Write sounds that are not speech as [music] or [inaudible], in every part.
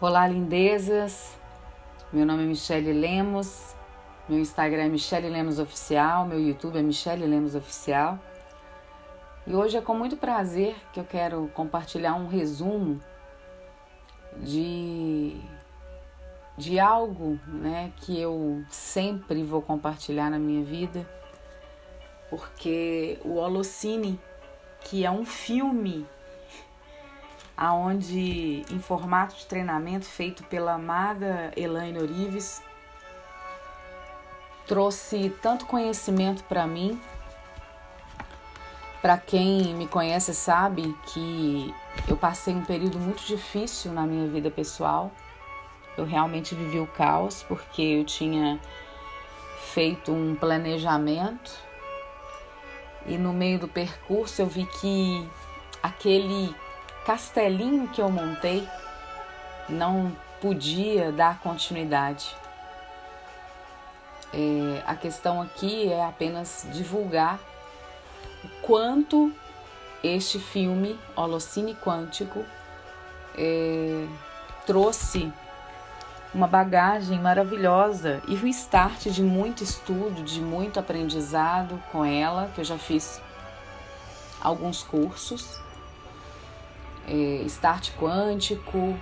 Olá, lindezas. Meu nome é Michele Lemos. Meu Instagram é Michele Lemos Oficial. Meu YouTube é Michele Lemos Oficial. E hoje é com muito prazer que eu quero compartilhar um resumo de, de algo né, que eu sempre vou compartilhar na minha vida, porque o Holocine, que é um filme aonde em formato de treinamento feito pela amada Elaine Orives trouxe tanto conhecimento para mim. Para quem me conhece sabe que eu passei um período muito difícil na minha vida pessoal. Eu realmente vivi o caos porque eu tinha feito um planejamento e no meio do percurso eu vi que aquele castelinho que eu montei não podia dar continuidade. É, a questão aqui é apenas divulgar o quanto este filme, Holocine Quântico, é, trouxe uma bagagem maravilhosa e um start de muito estudo, de muito aprendizado com ela, que eu já fiz alguns cursos é, Start Quântico,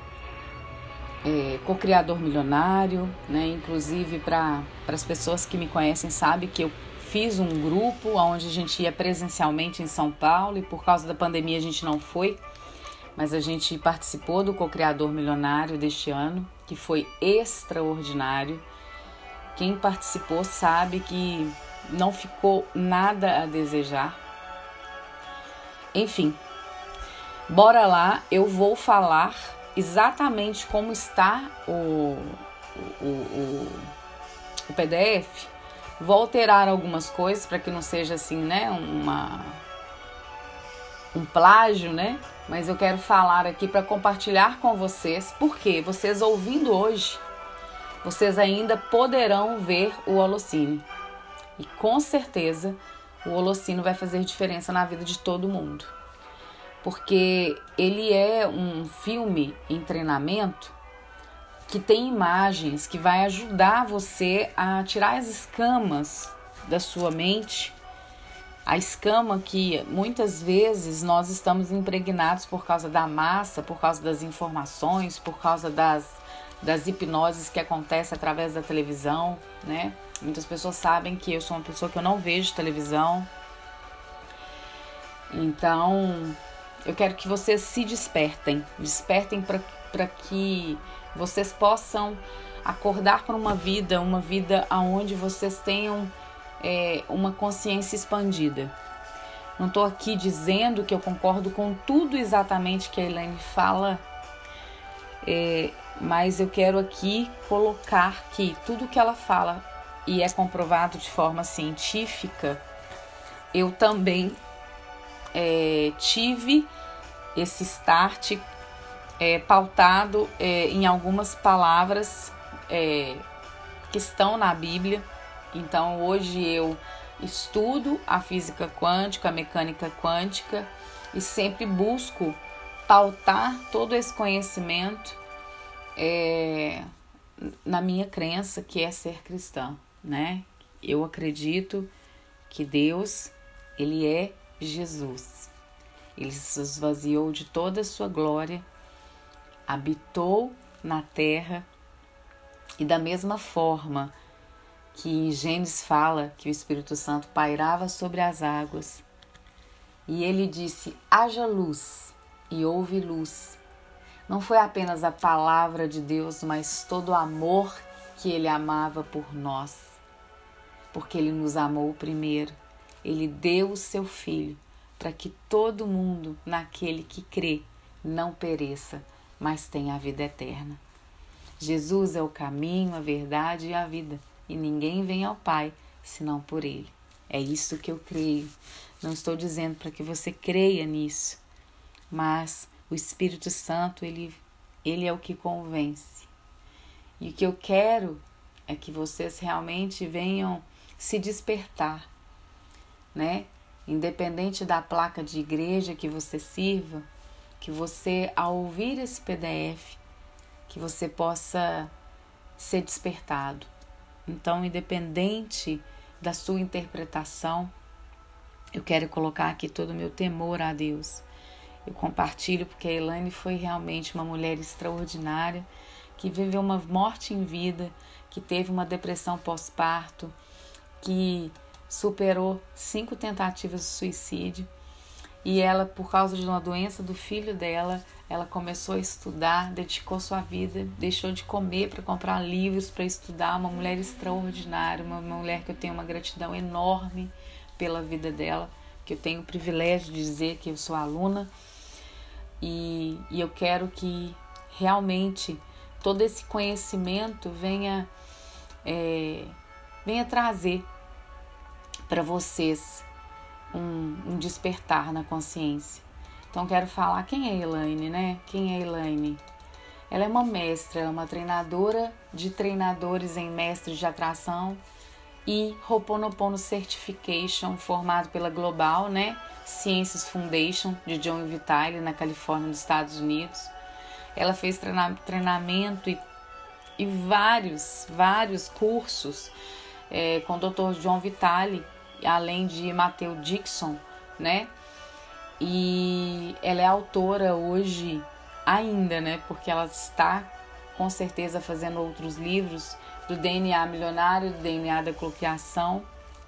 é, co-criador milionário, né? Inclusive para as pessoas que me conhecem sabem que eu fiz um grupo onde a gente ia presencialmente em São Paulo e por causa da pandemia a gente não foi, mas a gente participou do co-criador milionário deste ano, que foi extraordinário. Quem participou sabe que não ficou nada a desejar. Enfim, Bora lá, eu vou falar exatamente como está o, o, o, o PDF. Vou alterar algumas coisas para que não seja assim, né, uma um plágio, né? Mas eu quero falar aqui para compartilhar com vocês, porque vocês ouvindo hoje, vocês ainda poderão ver o Holocine. E com certeza o Holocine vai fazer diferença na vida de todo mundo porque ele é um filme em treinamento que tem imagens que vai ajudar você a tirar as escamas da sua mente. A escama que muitas vezes nós estamos impregnados por causa da massa, por causa das informações, por causa das, das hipnoses que acontecem através da televisão, né? Muitas pessoas sabem que eu sou uma pessoa que eu não vejo televisão. Então, eu quero que vocês se despertem, despertem para que vocês possam acordar para uma vida, uma vida onde vocês tenham é, uma consciência expandida. Não estou aqui dizendo que eu concordo com tudo exatamente que a Elaine fala, é, mas eu quero aqui colocar que tudo que ela fala e é comprovado de forma científica, eu também é, tive esse start é, pautado é, em algumas palavras é, que estão na Bíblia. Então hoje eu estudo a física quântica, a mecânica quântica e sempre busco pautar todo esse conhecimento é, na minha crença que é ser cristã, né? Eu acredito que Deus ele é Jesus. Ele se esvaziou de toda a sua glória, habitou na terra e da mesma forma que em Gênesis fala que o Espírito Santo pairava sobre as águas, e ele disse: haja luz, e houve luz. Não foi apenas a palavra de Deus, mas todo o amor que ele amava por nós, porque ele nos amou primeiro. Ele deu o seu filho para que todo mundo naquele que crê não pereça, mas tenha a vida eterna. Jesus é o caminho, a verdade e a vida, e ninguém vem ao Pai senão por Ele. É isso que eu creio. Não estou dizendo para que você creia nisso, mas o Espírito Santo, ele, ele é o que convence. E o que eu quero é que vocês realmente venham se despertar, né? Independente da placa de igreja que você sirva, que você, ao ouvir esse PDF, que você possa ser despertado. Então, independente da sua interpretação, eu quero colocar aqui todo o meu temor a Deus. Eu compartilho porque a Elaine foi realmente uma mulher extraordinária que viveu uma morte em vida, que teve uma depressão pós-parto, que superou cinco tentativas de suicídio e ela, por causa de uma doença do filho dela, ela começou a estudar, dedicou sua vida, deixou de comer para comprar livros para estudar. Uma mulher extraordinária, uma mulher que eu tenho uma gratidão enorme pela vida dela, que eu tenho o privilégio de dizer que eu sou aluna. E, e eu quero que realmente todo esse conhecimento venha, é, venha trazer para vocês um, um despertar na consciência. Então quero falar quem é Elaine, né? Quem é Elaine? Ela é uma mestra, é uma treinadora de treinadores em mestres de atração e Ho'oponopono Certification, formado pela Global, né? Sciences Foundation de John Vitale na Califórnia, nos Estados Unidos. Ela fez treinamento e, e vários, vários cursos é, com o Dr. John Vitale além de Matthew Dixon, né? E ela é autora hoje ainda, né? Porque ela está com certeza fazendo outros livros do DNA milionário, do DNA da colocação.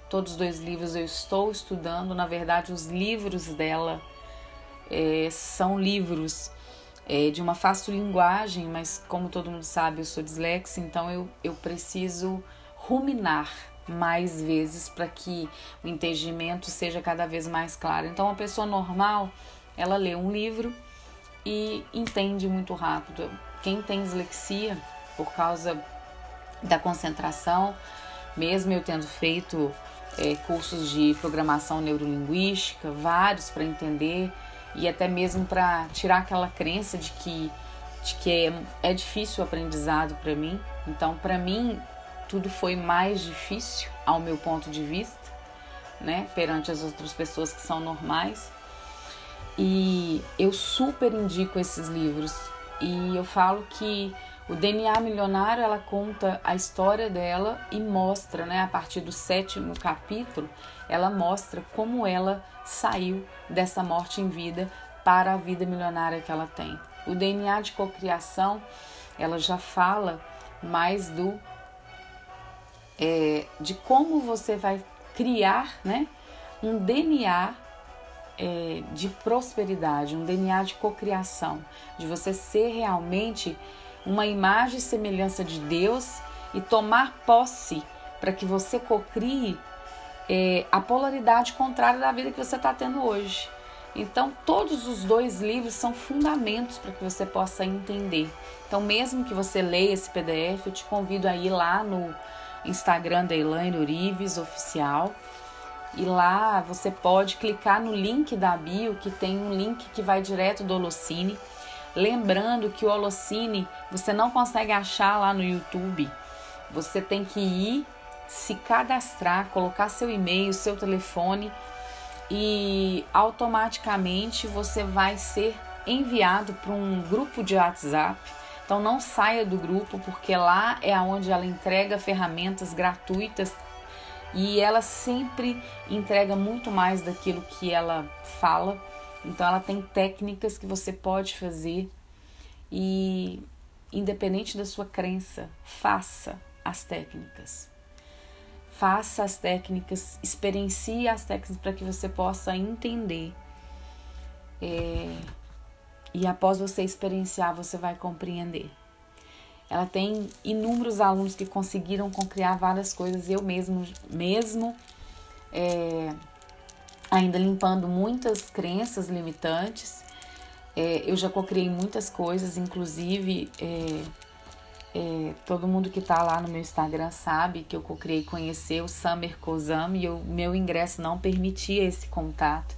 Todos os dois livros eu estou estudando. Na verdade, os livros dela é, são livros é, de uma fácil linguagem, mas como todo mundo sabe, eu sou dislexa, então eu, eu preciso ruminar mais vezes para que o entendimento seja cada vez mais claro. Então, uma pessoa normal, ela lê um livro e entende muito rápido. Quem tem dislexia por causa da concentração, mesmo eu tendo feito é, cursos de programação neurolinguística, vários para entender e até mesmo para tirar aquela crença de que de que é, é difícil o aprendizado para mim. Então, para mim, tudo foi mais difícil ao meu ponto de vista, né, perante as outras pessoas que são normais. E eu super indico esses livros. E eu falo que o DNA Milionário ela conta a história dela e mostra, né, a partir do sétimo capítulo, ela mostra como ela saiu dessa morte em vida para a vida milionária que ela tem. O DNA de cocriação, ela já fala mais do é, de como você vai criar né, um DNA é, de prosperidade, um DNA de cocriação, de você ser realmente uma imagem e semelhança de Deus e tomar posse para que você cocrie é, a polaridade contrária da vida que você está tendo hoje. Então, todos os dois livros são fundamentos para que você possa entender. Então, mesmo que você leia esse PDF, eu te convido a ir lá no Instagram da Elaine Urives Oficial. E lá você pode clicar no link da bio, que tem um link que vai direto do Holocine. Lembrando que o Holocine você não consegue achar lá no YouTube. Você tem que ir, se cadastrar, colocar seu e-mail, seu telefone e automaticamente você vai ser enviado para um grupo de WhatsApp então não saia do grupo porque lá é onde ela entrega ferramentas gratuitas e ela sempre entrega muito mais daquilo que ela fala. Então ela tem técnicas que você pode fazer e independente da sua crença, faça as técnicas. Faça as técnicas, experiencie as técnicas para que você possa entender. É, e após você experienciar, você vai compreender. Ela tem inúmeros alunos que conseguiram criar várias coisas. Eu mesmo, mesmo é, ainda limpando muitas crenças limitantes, é, eu já cocriei muitas coisas, inclusive é, é, todo mundo que está lá no meu Instagram sabe que eu cocriei conhecer o Summer Kozami e o meu ingresso não permitia esse contato.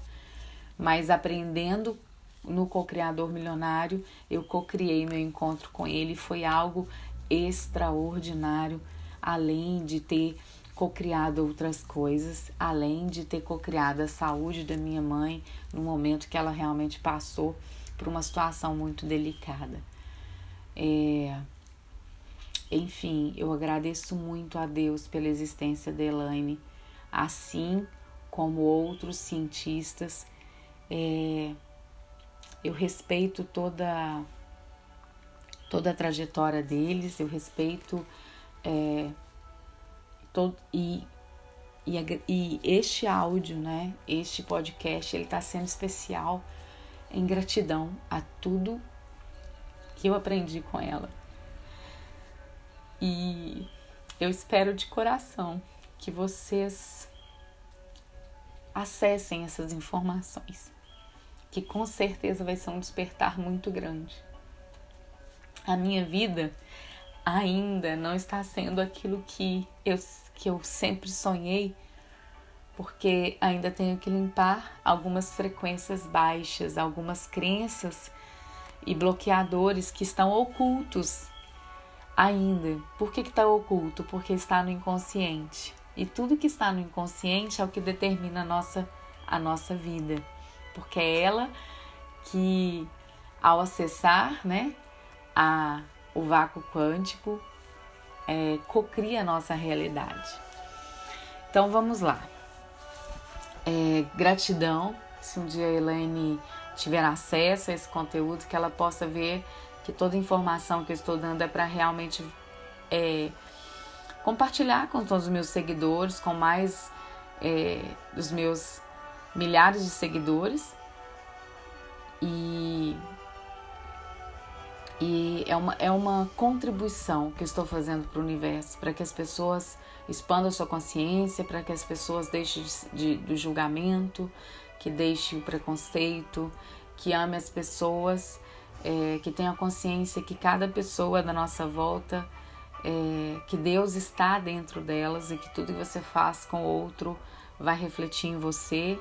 Mas aprendendo no co-criador milionário, eu co-criei meu encontro com ele, foi algo extraordinário, além de ter co-criado outras coisas, além de ter co-criado a saúde da minha mãe no momento que ela realmente passou por uma situação muito delicada. É, enfim, eu agradeço muito a Deus pela existência da Elaine, assim como outros cientistas. É, eu respeito toda toda a trajetória deles, eu respeito é, todo, e, e, e este áudio, né, este podcast, ele está sendo especial em gratidão a tudo que eu aprendi com ela. E eu espero de coração que vocês acessem essas informações, que com certeza vai ser um despertar muito grande a minha vida ainda não está sendo aquilo que eu, que eu sempre sonhei, porque ainda tenho que limpar algumas frequências baixas, algumas crenças e bloqueadores que estão ocultos ainda. Por que está oculto? Porque está no inconsciente. E tudo que está no inconsciente é o que determina a nossa, a nossa vida. Porque é ela que, ao acessar, né, a, o vácuo quântico é, cocria a nossa realidade. Então vamos lá. É, gratidão, se um dia a Elaine tiver acesso a esse conteúdo, que ela possa ver que toda informação que eu estou dando é para realmente é, compartilhar com todos os meus seguidores, com mais é, dos meus milhares de seguidores. E e é uma, é uma contribuição que estou fazendo para o universo, para que as pessoas expandam sua consciência, para que as pessoas deixem de, de, do julgamento, que deixem o preconceito, que ame as pessoas, é, que tenha consciência que cada pessoa da nossa volta, é, que Deus está dentro delas e que tudo que você faz com o outro vai refletir em você,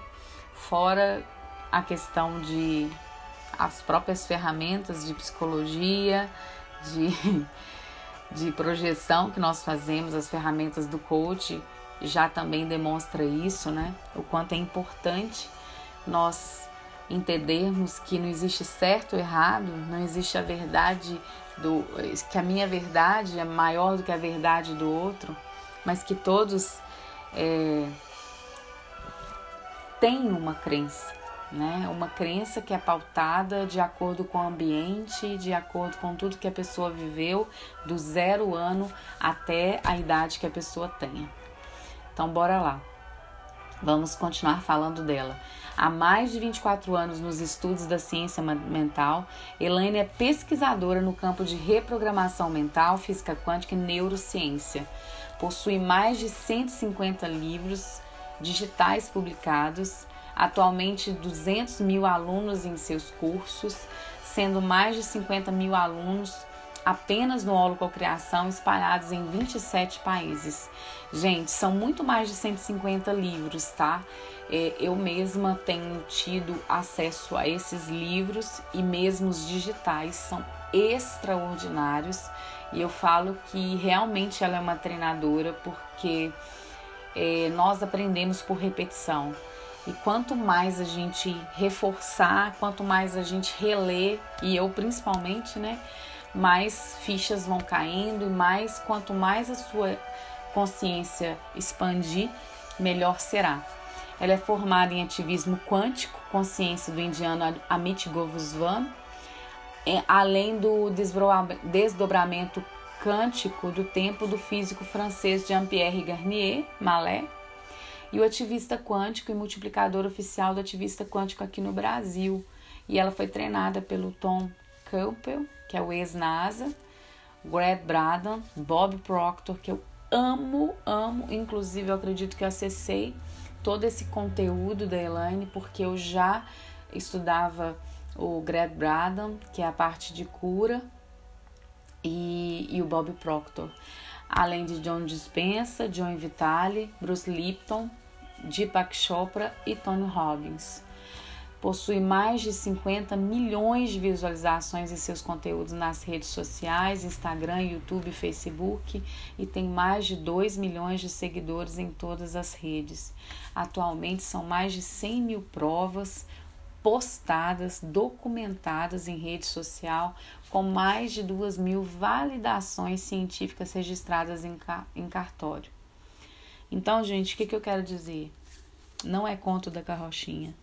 fora a questão de as próprias ferramentas de psicologia, de, [laughs] de projeção que nós fazemos, as ferramentas do coach já também demonstra isso, né? O quanto é importante nós entendermos que não existe certo ou errado, não existe a verdade do que a minha verdade é maior do que a verdade do outro, mas que todos é, têm uma crença né? Uma crença que é pautada de acordo com o ambiente, de acordo com tudo que a pessoa viveu, do zero ano até a idade que a pessoa tenha. Então, bora lá. Vamos continuar falando dela. Há mais de 24 anos nos estudos da ciência mental, Elaine é pesquisadora no campo de reprogramação mental, física quântica e neurociência. Possui mais de 150 livros digitais publicados atualmente 200 mil alunos em seus cursos, sendo mais de 50 mil alunos apenas no Holococriação espalhados em 27 países. Gente, são muito mais de 150 livros, tá? É, eu mesma tenho tido acesso a esses livros e mesmo os digitais são extraordinários e eu falo que realmente ela é uma treinadora porque é, nós aprendemos por repetição. E quanto mais a gente reforçar, quanto mais a gente reler, e eu principalmente, né, mais fichas vão caindo e mais quanto mais a sua consciência expandir, melhor será. Ela é formada em ativismo quântico, consciência do indiano Amit Goswami, é, além do desdobramento quântico do tempo do físico francês Jean-Pierre Garnier, Malé, e o ativista quântico e multiplicador oficial do ativista quântico aqui no Brasil. E ela foi treinada pelo Tom Campbell, que é o ex-NASA, Greg Braden, Bob Proctor, que eu amo, amo, inclusive eu acredito que eu acessei todo esse conteúdo da Elaine, porque eu já estudava o Greg Braden, que é a parte de cura, e, e o Bob Proctor. Além de John Dispensa, John Vitale, Bruce Lipton, Deepak Chopra e Tony Robbins. Possui mais de 50 milhões de visualizações em seus conteúdos nas redes sociais, Instagram, YouTube Facebook, e tem mais de 2 milhões de seguidores em todas as redes. Atualmente são mais de 100 mil provas postadas, documentadas em rede social, com mais de duas mil validações científicas registradas em, em cartório. Então, gente, o que, que eu quero dizer? Não é conto da carrochinha.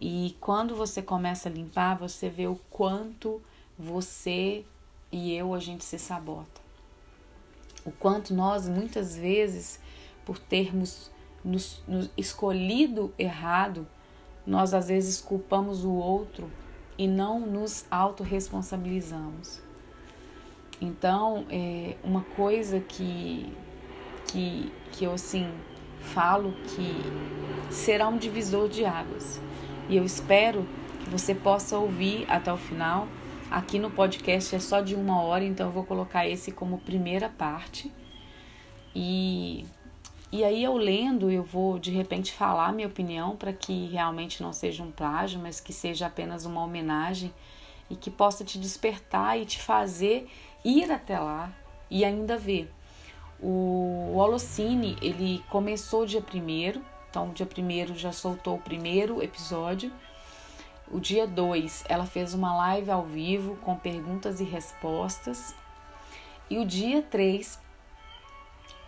E quando você começa a limpar, você vê o quanto você e eu a gente se sabota. O quanto nós muitas vezes, por termos nos, nos escolhido errado, nós às vezes culpamos o outro e não nos autorresponsabilizamos. Então, é uma coisa que, que, que eu assim falo que será um divisor de águas. E eu espero que você possa ouvir até o final. Aqui no podcast é só de uma hora, então eu vou colocar esse como primeira parte. E e aí eu lendo, eu vou de repente falar minha opinião para que realmente não seja um plágio, mas que seja apenas uma homenagem e que possa te despertar e te fazer ir até lá e ainda ver. O Holocine, ele começou dia primeiro, então dia primeiro já soltou o primeiro episódio. O dia 2, ela fez uma live ao vivo com perguntas e respostas. E o dia 3,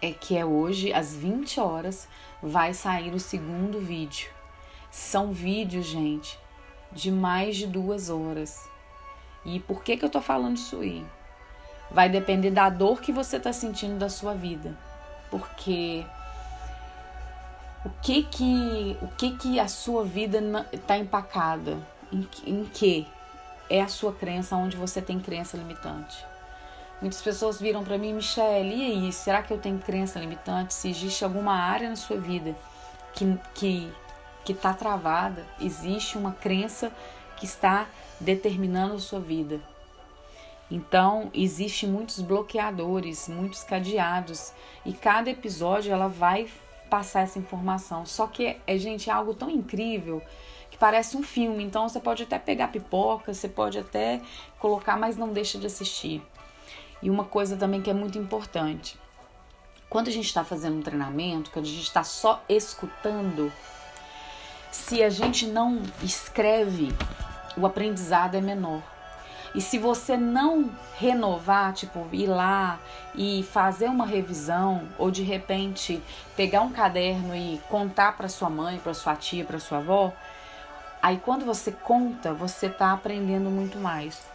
é que é hoje, às 20 horas, vai sair o segundo vídeo. São vídeos, gente, de mais de duas horas. E por que, que eu tô falando isso aí? Vai depender da dor que você tá sentindo da sua vida. Porque o que que, o que, que a sua vida tá empacada? Em, em que? É a sua crença, onde você tem crença limitante. Muitas pessoas viram para mim, Michelle, e aí, será que eu tenho crença limitante? Se existe alguma área na sua vida que que que está travada, existe uma crença que está determinando a sua vida. Então, existe muitos bloqueadores, muitos cadeados, e cada episódio ela vai passar essa informação. Só que é, gente, é algo tão incrível que parece um filme. Então, você pode até pegar pipoca, você pode até colocar, mas não deixa de assistir. E uma coisa também que é muito importante: quando a gente está fazendo um treinamento, quando a gente está só escutando, se a gente não escreve, o aprendizado é menor. E se você não renovar, tipo, ir lá e fazer uma revisão, ou de repente pegar um caderno e contar para sua mãe, para sua tia, para sua avó, aí quando você conta, você está aprendendo muito mais.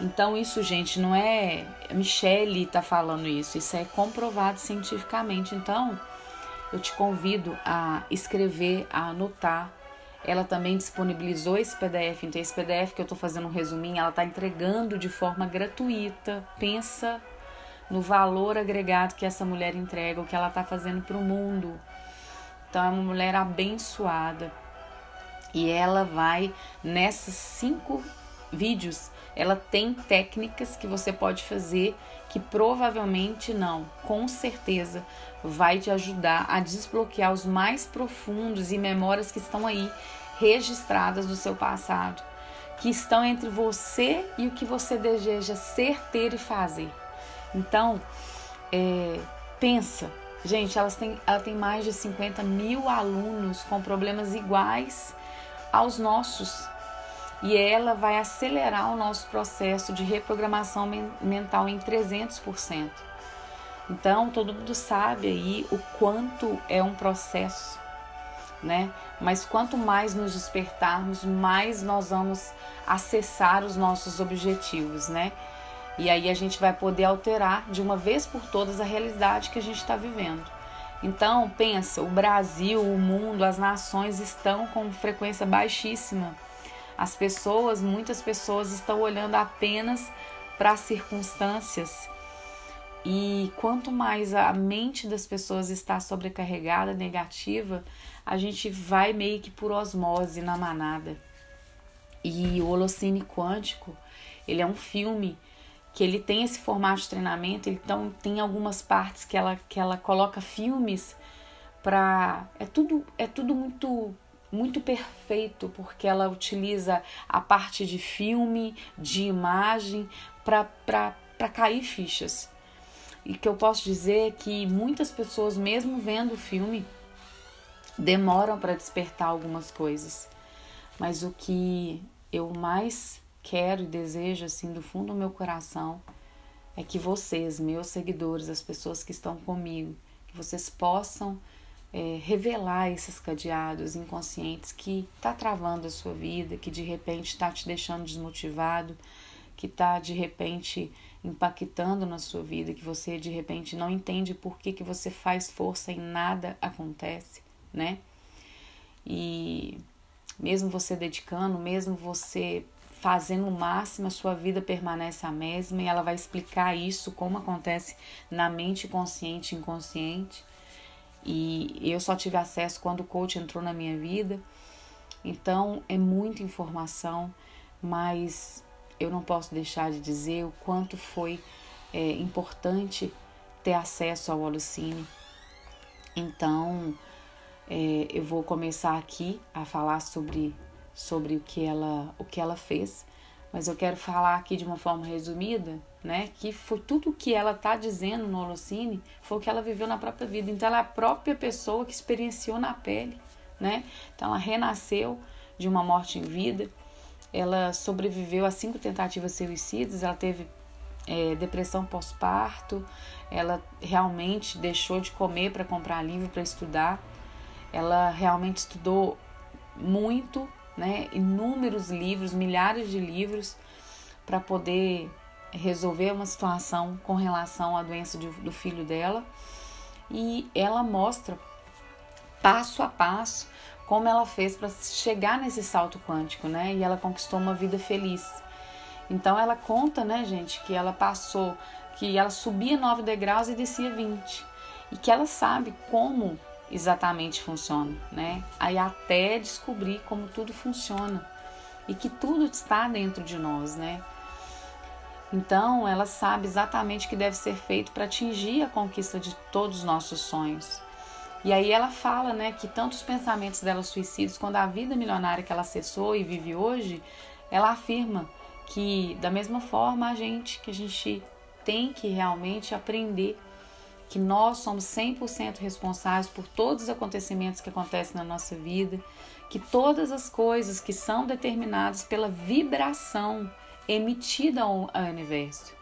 Então, isso, gente, não é. Michele tá falando isso, isso é comprovado cientificamente. Então, eu te convido a escrever, a anotar. Ela também disponibilizou esse PDF. Então, esse PDF que eu tô fazendo um resuminho, ela tá entregando de forma gratuita. Pensa no valor agregado que essa mulher entrega, o que ela tá fazendo para o mundo. Então, é uma mulher abençoada. E ela vai nessas cinco vídeos ela tem técnicas que você pode fazer que provavelmente não, com certeza vai te ajudar a desbloquear os mais profundos e memórias que estão aí registradas do seu passado, que estão entre você e o que você deseja ser, ter e fazer. Então, é, pensa, gente, elas têm, ela tem mais de 50 mil alunos com problemas iguais aos nossos e ela vai acelerar o nosso processo de reprogramação mental em 300%. Então, todo mundo sabe aí o quanto é um processo, né? Mas quanto mais nos despertarmos, mais nós vamos acessar os nossos objetivos, né? E aí a gente vai poder alterar de uma vez por todas a realidade que a gente está vivendo. Então, pensa, o Brasil, o mundo, as nações estão com frequência baixíssima as pessoas, muitas pessoas estão olhando apenas para as circunstâncias. E quanto mais a mente das pessoas está sobrecarregada, negativa, a gente vai meio que por osmose na manada. E o Holocene Quântico, ele é um filme que ele tem esse formato de treinamento, então tem algumas partes que ela, que ela coloca filmes para é tudo é tudo muito muito perfeito, porque ela utiliza a parte de filme, de imagem, para cair fichas. E que eu posso dizer que muitas pessoas, mesmo vendo o filme, demoram para despertar algumas coisas. Mas o que eu mais quero e desejo assim do fundo do meu coração é que vocês, meus seguidores, as pessoas que estão comigo, que vocês possam é, revelar esses cadeados inconscientes que tá travando a sua vida, que de repente está te deixando desmotivado, que tá de repente impactando na sua vida, que você de repente não entende por que, que você faz força e nada acontece, né? E mesmo você dedicando, mesmo você fazendo o máximo, a sua vida permanece a mesma e ela vai explicar isso, como acontece na mente consciente e inconsciente. E eu só tive acesso quando o coach entrou na minha vida. Então é muita informação, mas eu não posso deixar de dizer o quanto foi é, importante ter acesso ao Alucine. Então é, eu vou começar aqui a falar sobre, sobre o, que ela, o que ela fez, mas eu quero falar aqui de uma forma resumida né? Que foi tudo o que ela está dizendo no Holocine, foi o que ela viveu na própria vida. Então ela é a própria pessoa que experienciou na pele, né? Então ela renasceu de uma morte em vida. Ela sobreviveu a cinco tentativas suicidas, ela teve é, depressão pós-parto, ela realmente deixou de comer para comprar livro para estudar. Ela realmente estudou muito, né? Inúmeros livros, milhares de livros para poder resolver uma situação com relação à doença de, do filho dela e ela mostra passo a passo como ela fez para chegar nesse salto quântico, né? E ela conquistou uma vida feliz. Então ela conta, né, gente, que ela passou, que ela subia 9 degraus e descia 20. E que ela sabe como exatamente funciona, né? Aí até descobrir como tudo funciona. E que tudo está dentro de nós, né? Então, ela sabe exatamente o que deve ser feito para atingir a conquista de todos os nossos sonhos. E aí ela fala, né, que tanto os pensamentos dela suicidas, quando a vida milionária que ela acessou e vive hoje, ela afirma que da mesma forma a gente, que a gente tem que realmente aprender que nós somos 100% responsáveis por todos os acontecimentos que acontecem na nossa vida, que todas as coisas que são determinadas pela vibração emitida ao, universo.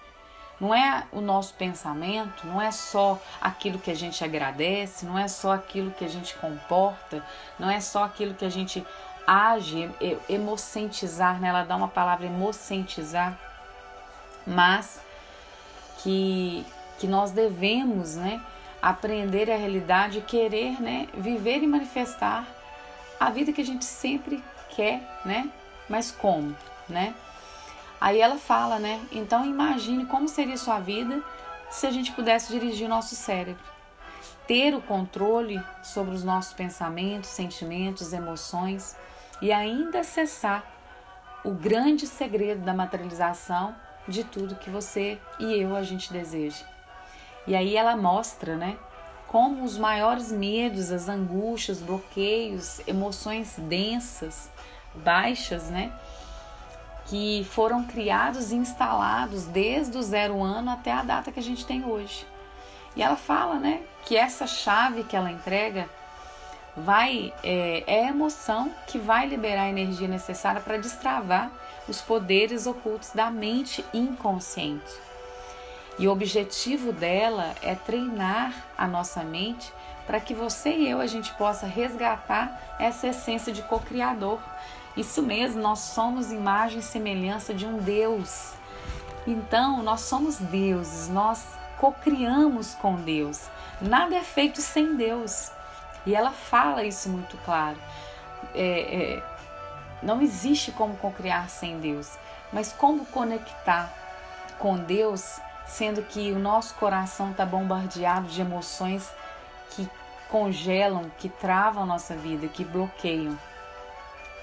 Não é o nosso pensamento, não é só aquilo que a gente agradece, não é só aquilo que a gente comporta, não é só aquilo que a gente age, emocentizar, né? ela dá uma palavra emocentizar, mas que, que nós devemos né, aprender a realidade e querer né, viver e manifestar a vida que a gente sempre quer, né? Mas como, né? Aí ela fala, né? Então imagine como seria sua vida se a gente pudesse dirigir nosso cérebro. Ter o controle sobre os nossos pensamentos, sentimentos, emoções e ainda acessar o grande segredo da materialização de tudo que você e eu a gente deseja. E aí ela mostra, né, como os maiores medos, as angústias, bloqueios, emoções densas, baixas, né, que foram criados e instalados desde o zero ano até a data que a gente tem hoje. E ela fala, né, que essa chave que ela entrega vai é, é a emoção que vai liberar a energia necessária para destravar os poderes ocultos da mente inconsciente. E o objetivo dela é treinar a nossa mente para que você e eu a gente possa resgatar essa essência de co-criador isso mesmo, nós somos imagem e semelhança de um Deus. Então, nós somos deuses, nós cocriamos com Deus. Nada é feito sem Deus. E ela fala isso muito claro. É, é, não existe como cocriar sem Deus, mas como conectar com Deus, sendo que o nosso coração está bombardeado de emoções que congelam, que travam nossa vida, que bloqueiam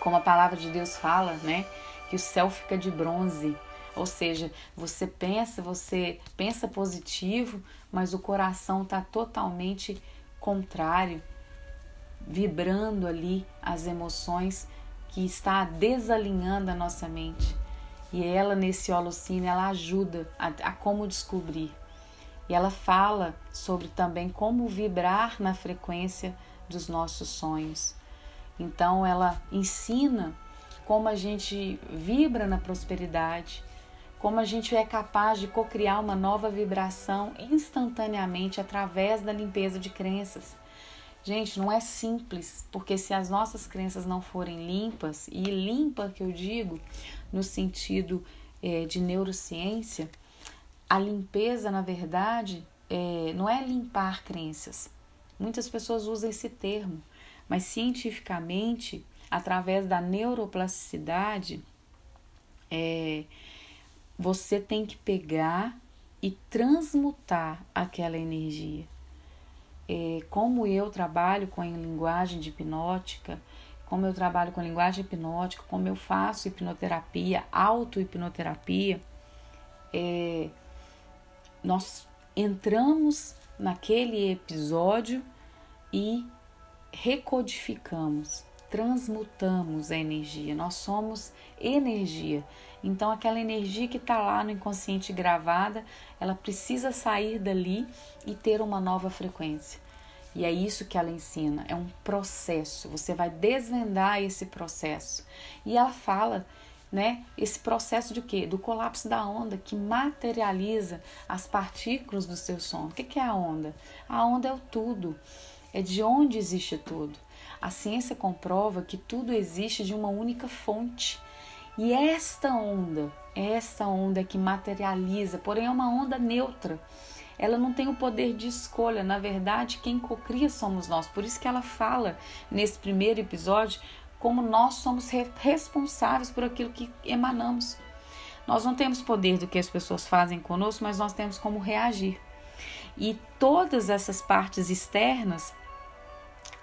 como a palavra de Deus fala, né? Que o céu fica de bronze. Ou seja, você pensa, você pensa positivo, mas o coração está totalmente contrário, vibrando ali as emoções que está desalinhando a nossa mente. E ela, nesse holocine, ela ajuda a, a como descobrir. E ela fala sobre também como vibrar na frequência dos nossos sonhos. Então ela ensina como a gente vibra na prosperidade, como a gente é capaz de cocriar uma nova vibração instantaneamente através da limpeza de crenças. Gente, não é simples, porque se as nossas crenças não forem limpas, e limpa que eu digo no sentido é, de neurociência, a limpeza, na verdade, é, não é limpar crenças. Muitas pessoas usam esse termo, mas cientificamente, através da neuroplasticidade, é, você tem que pegar e transmutar aquela energia. É, como eu trabalho com a linguagem de hipnótica, como eu trabalho com linguagem hipnótica, como eu faço hipnoterapia, auto-hipnoterapia, é, nós entramos naquele episódio e recodificamos, transmutamos a energia. Nós somos energia. Então, aquela energia que está lá no inconsciente gravada, ela precisa sair dali e ter uma nova frequência. E é isso que ela ensina, é um processo. Você vai desvendar esse processo. E ela fala, né, esse processo de quê? Do colapso da onda que materializa as partículas do seu som. O que é a onda? A onda é o tudo. É de onde existe tudo. A ciência comprova que tudo existe de uma única fonte. E esta onda, esta onda que materializa, porém é uma onda neutra. Ela não tem o poder de escolha, na verdade, quem cocria somos nós. Por isso que ela fala nesse primeiro episódio como nós somos responsáveis por aquilo que emanamos. Nós não temos poder do que as pessoas fazem conosco, mas nós temos como reagir. E todas essas partes externas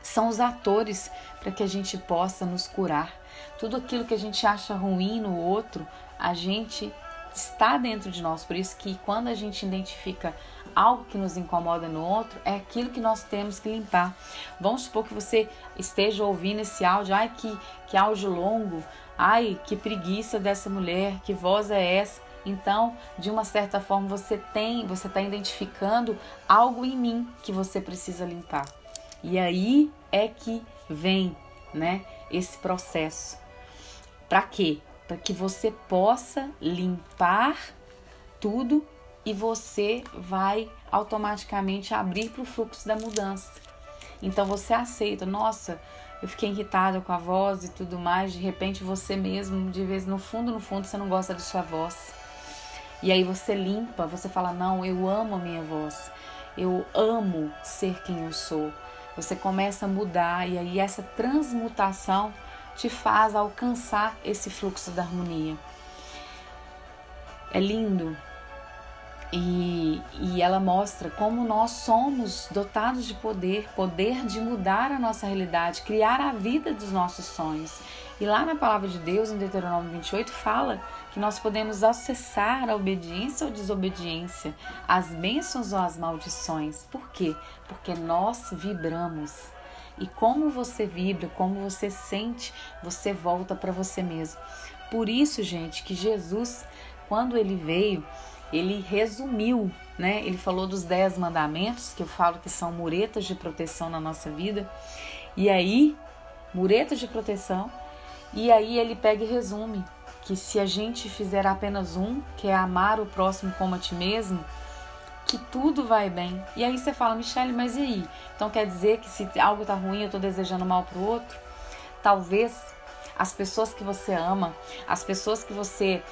são os atores para que a gente possa nos curar. Tudo aquilo que a gente acha ruim no outro, a gente está dentro de nós. Por isso que quando a gente identifica algo que nos incomoda no outro, é aquilo que nós temos que limpar. Vamos supor que você esteja ouvindo esse áudio, ai que, que áudio longo, ai que preguiça dessa mulher, que voz é essa? Então, de uma certa forma, você tem, você está identificando algo em mim que você precisa limpar. E aí é que vem, né, esse processo. Para quê? Para que você possa limpar tudo e você vai automaticamente abrir para o fluxo da mudança. Então você aceita, nossa, eu fiquei irritada com a voz e tudo mais, de repente você mesmo, de vez no fundo, no fundo, você não gosta de sua voz. E aí você limpa, você fala: "Não, eu amo a minha voz. Eu amo ser quem eu sou". Você começa a mudar e aí essa transmutação te faz alcançar esse fluxo da harmonia. É lindo. E, e ela mostra como nós somos dotados de poder, poder de mudar a nossa realidade, criar a vida dos nossos sonhos. E lá na palavra de Deus, em Deuteronômio 28, fala que nós podemos acessar a obediência ou desobediência, as bênçãos ou as maldições. Por quê? Porque nós vibramos. E como você vibra, como você sente, você volta para você mesmo. Por isso, gente, que Jesus, quando ele veio, ele resumiu, né? Ele falou dos dez mandamentos, que eu falo que são muretas de proteção na nossa vida. E aí, muretas de proteção, e aí ele pega e resume que se a gente fizer apenas um, que é amar o próximo como a ti mesmo, que tudo vai bem. E aí você fala, Michelle, mas e aí? Então quer dizer que se algo tá ruim, eu tô desejando mal pro outro? Talvez as pessoas que você ama, as pessoas que você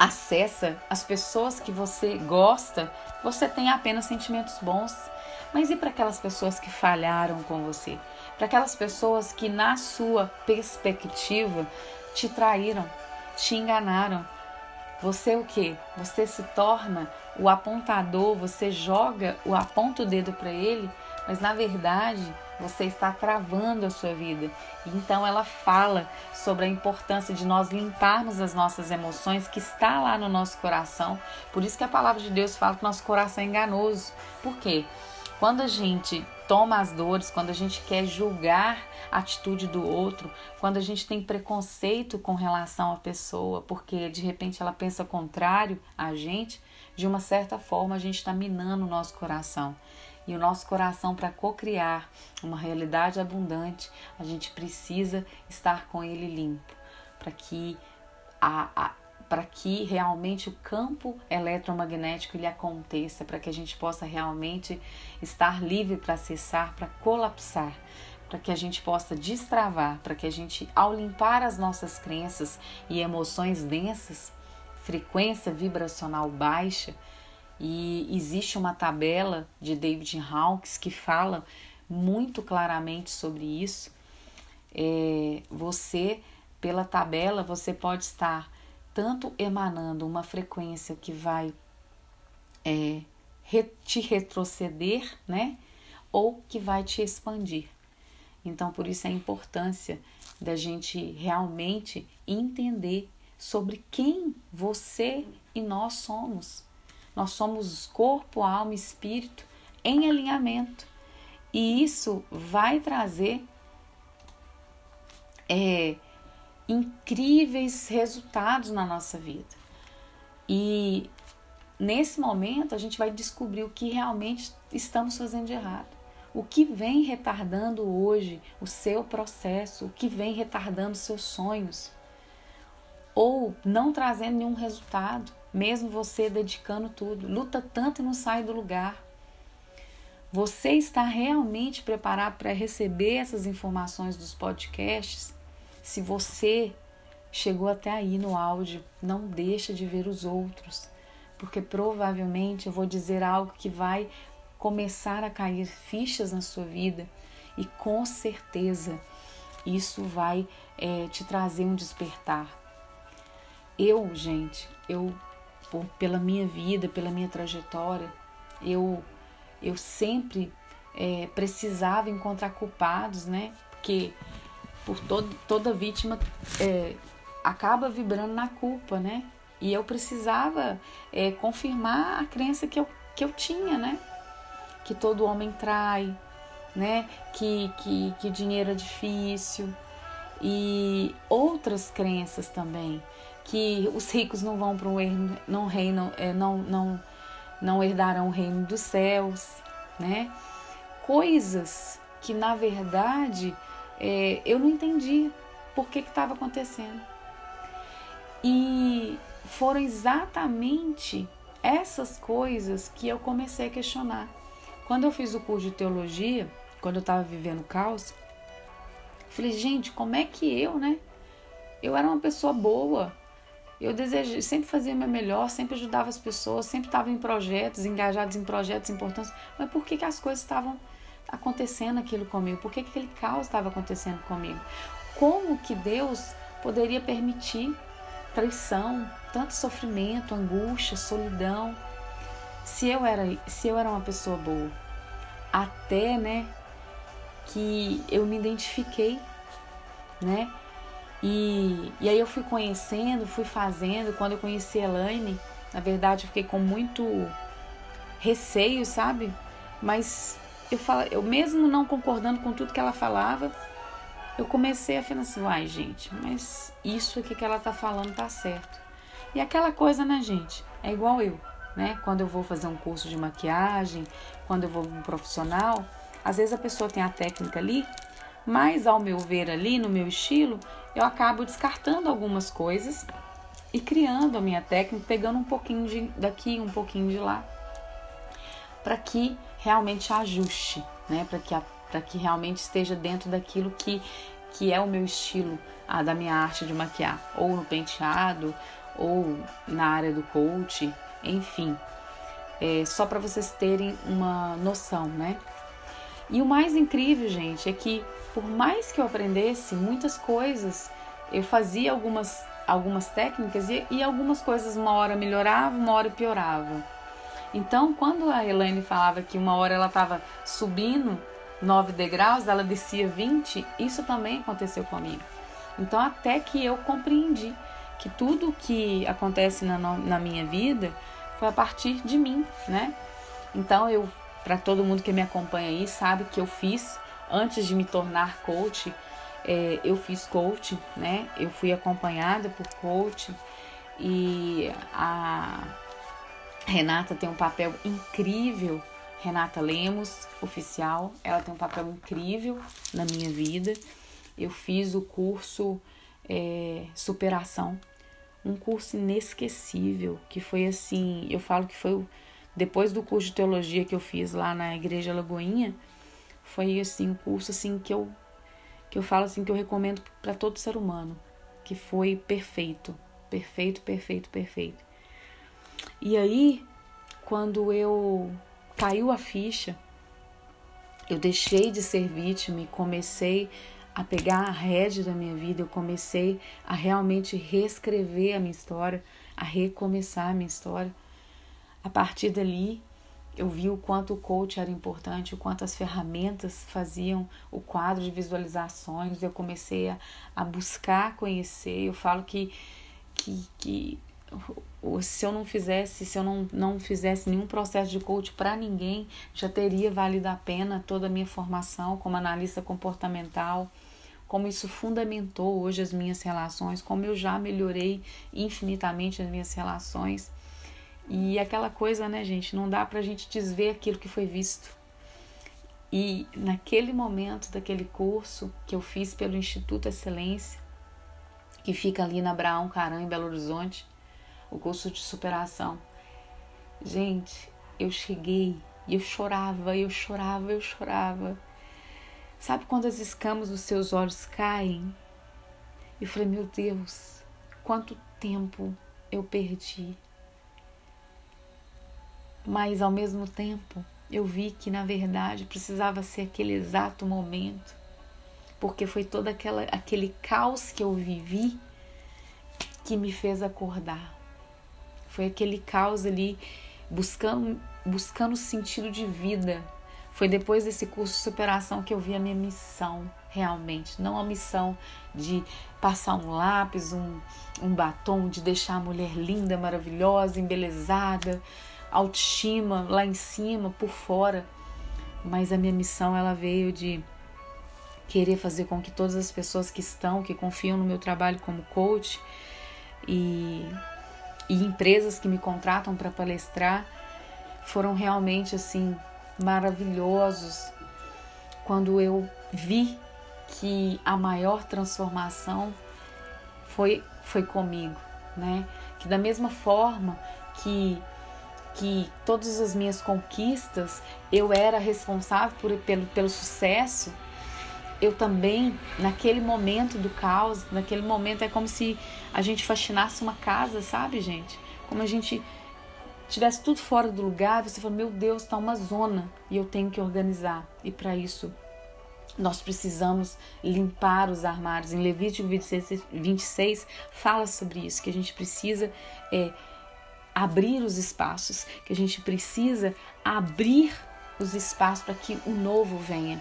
acessa, as pessoas que você gosta, você tem apenas sentimentos bons. Mas e para aquelas pessoas que falharam com você? Para aquelas pessoas que, na sua perspectiva, te traíram, te enganaram, você o que? Você se torna o apontador, você joga o aponta o dedo para ele, mas na verdade você está travando a sua vida. Então ela fala sobre a importância de nós limparmos as nossas emoções que está lá no nosso coração. Por isso que a palavra de Deus fala que nosso coração é enganoso. Por quê? Quando a gente toma as dores, quando a gente quer julgar a atitude do outro, quando a gente tem preconceito com relação à pessoa, porque de repente ela pensa contrário a gente, de uma certa forma a gente está minando o nosso coração. E o nosso coração, para cocriar uma realidade abundante, a gente precisa estar com ele limpo. para que a, a para que realmente o campo eletromagnético lhe aconteça, para que a gente possa realmente estar livre para acessar, para colapsar, para que a gente possa destravar, para que a gente, ao limpar as nossas crenças e emoções densas, frequência vibracional baixa, e existe uma tabela de David Hawkes que fala muito claramente sobre isso. É, você, pela tabela, você pode estar tanto emanando uma frequência que vai é, te retroceder, né? Ou que vai te expandir. Então, por isso a importância da gente realmente entender sobre quem você e nós somos. Nós somos corpo, alma e espírito em alinhamento. E isso vai trazer é, incríveis resultados na nossa vida. E nesse momento a gente vai descobrir o que realmente estamos fazendo de errado. O que vem retardando hoje o seu processo, o que vem retardando seus sonhos, ou não trazendo nenhum resultado, mesmo você dedicando tudo. Luta tanto e não sai do lugar. Você está realmente preparado para receber essas informações dos podcasts? Se você chegou até aí no áudio, não deixa de ver os outros, porque provavelmente eu vou dizer algo que vai começar a cair fichas na sua vida e com certeza isso vai é, te trazer um despertar. Eu, gente, eu por, pela minha vida, pela minha trajetória, eu eu sempre é, precisava encontrar culpados, né? Porque por todo, toda vítima é, acaba vibrando na culpa, né? E eu precisava é, confirmar a crença que eu, que eu tinha, né? Que todo homem trai, né? Que, que, que dinheiro é difícil. E outras crenças também. Que os ricos não vão para um reino, não, é, não, não, não herdarão o reino dos céus, né? Coisas que na verdade é, eu não entendia por que estava acontecendo. E foram exatamente essas coisas que eu comecei a questionar. Quando eu fiz o curso de teologia, quando eu estava vivendo o caos, falei, gente, como é que eu, né? Eu era uma pessoa boa. Eu desejei, sempre fazia meu melhor, sempre ajudava as pessoas, sempre estava em projetos, engajados em projetos importantes. Mas por que, que as coisas estavam acontecendo aquilo comigo? Por que, que aquele caos estava acontecendo comigo? Como que Deus poderia permitir traição, tanto sofrimento, angústia, solidão? Se eu era, se eu era uma pessoa boa, até, né, que eu me identifiquei, né? E, e aí eu fui conhecendo, fui fazendo. Quando eu conheci a Elaine, na verdade eu fiquei com muito receio, sabe? Mas eu, falo, eu mesmo não concordando com tudo que ela falava, eu comecei a falar assim, uai, gente, mas isso aqui que ela tá falando tá certo. E aquela coisa, né, gente? É igual eu, né? Quando eu vou fazer um curso de maquiagem, quando eu vou um profissional, às vezes a pessoa tem a técnica ali, mas ao meu ver ali, no meu estilo, eu acabo descartando algumas coisas e criando a minha técnica, pegando um pouquinho de, daqui, um pouquinho de lá, para que realmente ajuste, né? Para que, para que realmente esteja dentro daquilo que, que é o meu estilo, a da minha arte de maquiar, ou no penteado, ou na área do coach, enfim. É, só para vocês terem uma noção, né? E o mais incrível, gente, é que por mais que eu aprendesse muitas coisas, eu fazia algumas, algumas técnicas e, e algumas coisas uma hora melhorava, uma hora piorava. Então, quando a Elaine falava que uma hora ela estava subindo 9 degraus, ela descia 20, isso também aconteceu comigo. Então, até que eu compreendi que tudo que acontece na, na minha vida foi a partir de mim, né? Então, eu, para todo mundo que me acompanha aí, sabe que eu fiz, antes de me tornar coach, é, eu fiz coach, né? Eu fui acompanhada por coach e a Renata tem um papel incrível. Renata Lemos, oficial, ela tem um papel incrível na minha vida. Eu fiz o curso é, superação. Um curso inesquecível, que foi assim, eu falo que foi depois do curso de teologia que eu fiz lá na Igreja Lagoinha, foi assim um curso assim que eu que eu falo assim que eu recomendo para todo ser humano, que foi perfeito, perfeito, perfeito, perfeito. E aí, quando eu caiu a ficha, eu deixei de ser vítima e comecei a pegar a rede da minha vida, eu comecei a realmente reescrever a minha história, a recomeçar a minha história. A partir dali, eu vi o quanto o coach era importante, o quanto as ferramentas faziam o quadro de visualizações. Eu comecei a, a buscar conhecer. Eu falo que, que, que se eu não fizesse, se eu não, não fizesse nenhum processo de coach para ninguém, já teria valido a pena toda a minha formação como analista comportamental, como isso fundamentou hoje as minhas relações, como eu já melhorei infinitamente as minhas relações. E aquela coisa, né, gente, não dá pra gente desver aquilo que foi visto. E naquele momento daquele curso que eu fiz pelo Instituto Excelência, que fica ali na Abraão Caran, em Belo Horizonte, o curso de superação. Gente, eu cheguei e eu chorava, eu chorava, eu chorava. Sabe quando as escamas dos seus olhos caem? Eu falei, meu Deus, quanto tempo eu perdi mas ao mesmo tempo eu vi que na verdade precisava ser aquele exato momento, porque foi todo aquela, aquele caos que eu vivi que me fez acordar. Foi aquele caos ali buscando buscando sentido de vida. Foi depois desse curso de superação que eu vi a minha missão realmente, não a missão de passar um lápis, um, um batom, de deixar a mulher linda, maravilhosa, embelezada, autoestima lá em cima, por fora. Mas a minha missão ela veio de querer fazer com que todas as pessoas que estão, que confiam no meu trabalho como coach e, e empresas que me contratam para palestrar foram realmente assim maravilhosos quando eu vi que a maior transformação foi foi comigo, né? Que da mesma forma que que todas as minhas conquistas eu era responsável por, pelo, pelo sucesso, eu também, naquele momento do caos, naquele momento é como se a gente faxinasse uma casa, sabe, gente? Como a gente tivesse tudo fora do lugar, você fala, meu Deus, está uma zona e eu tenho que organizar. E para isso, nós precisamos limpar os armários. Em Levítico 26, 26 fala sobre isso, que a gente precisa é, abrir os espaços, que a gente precisa abrir os espaços para que o novo venha.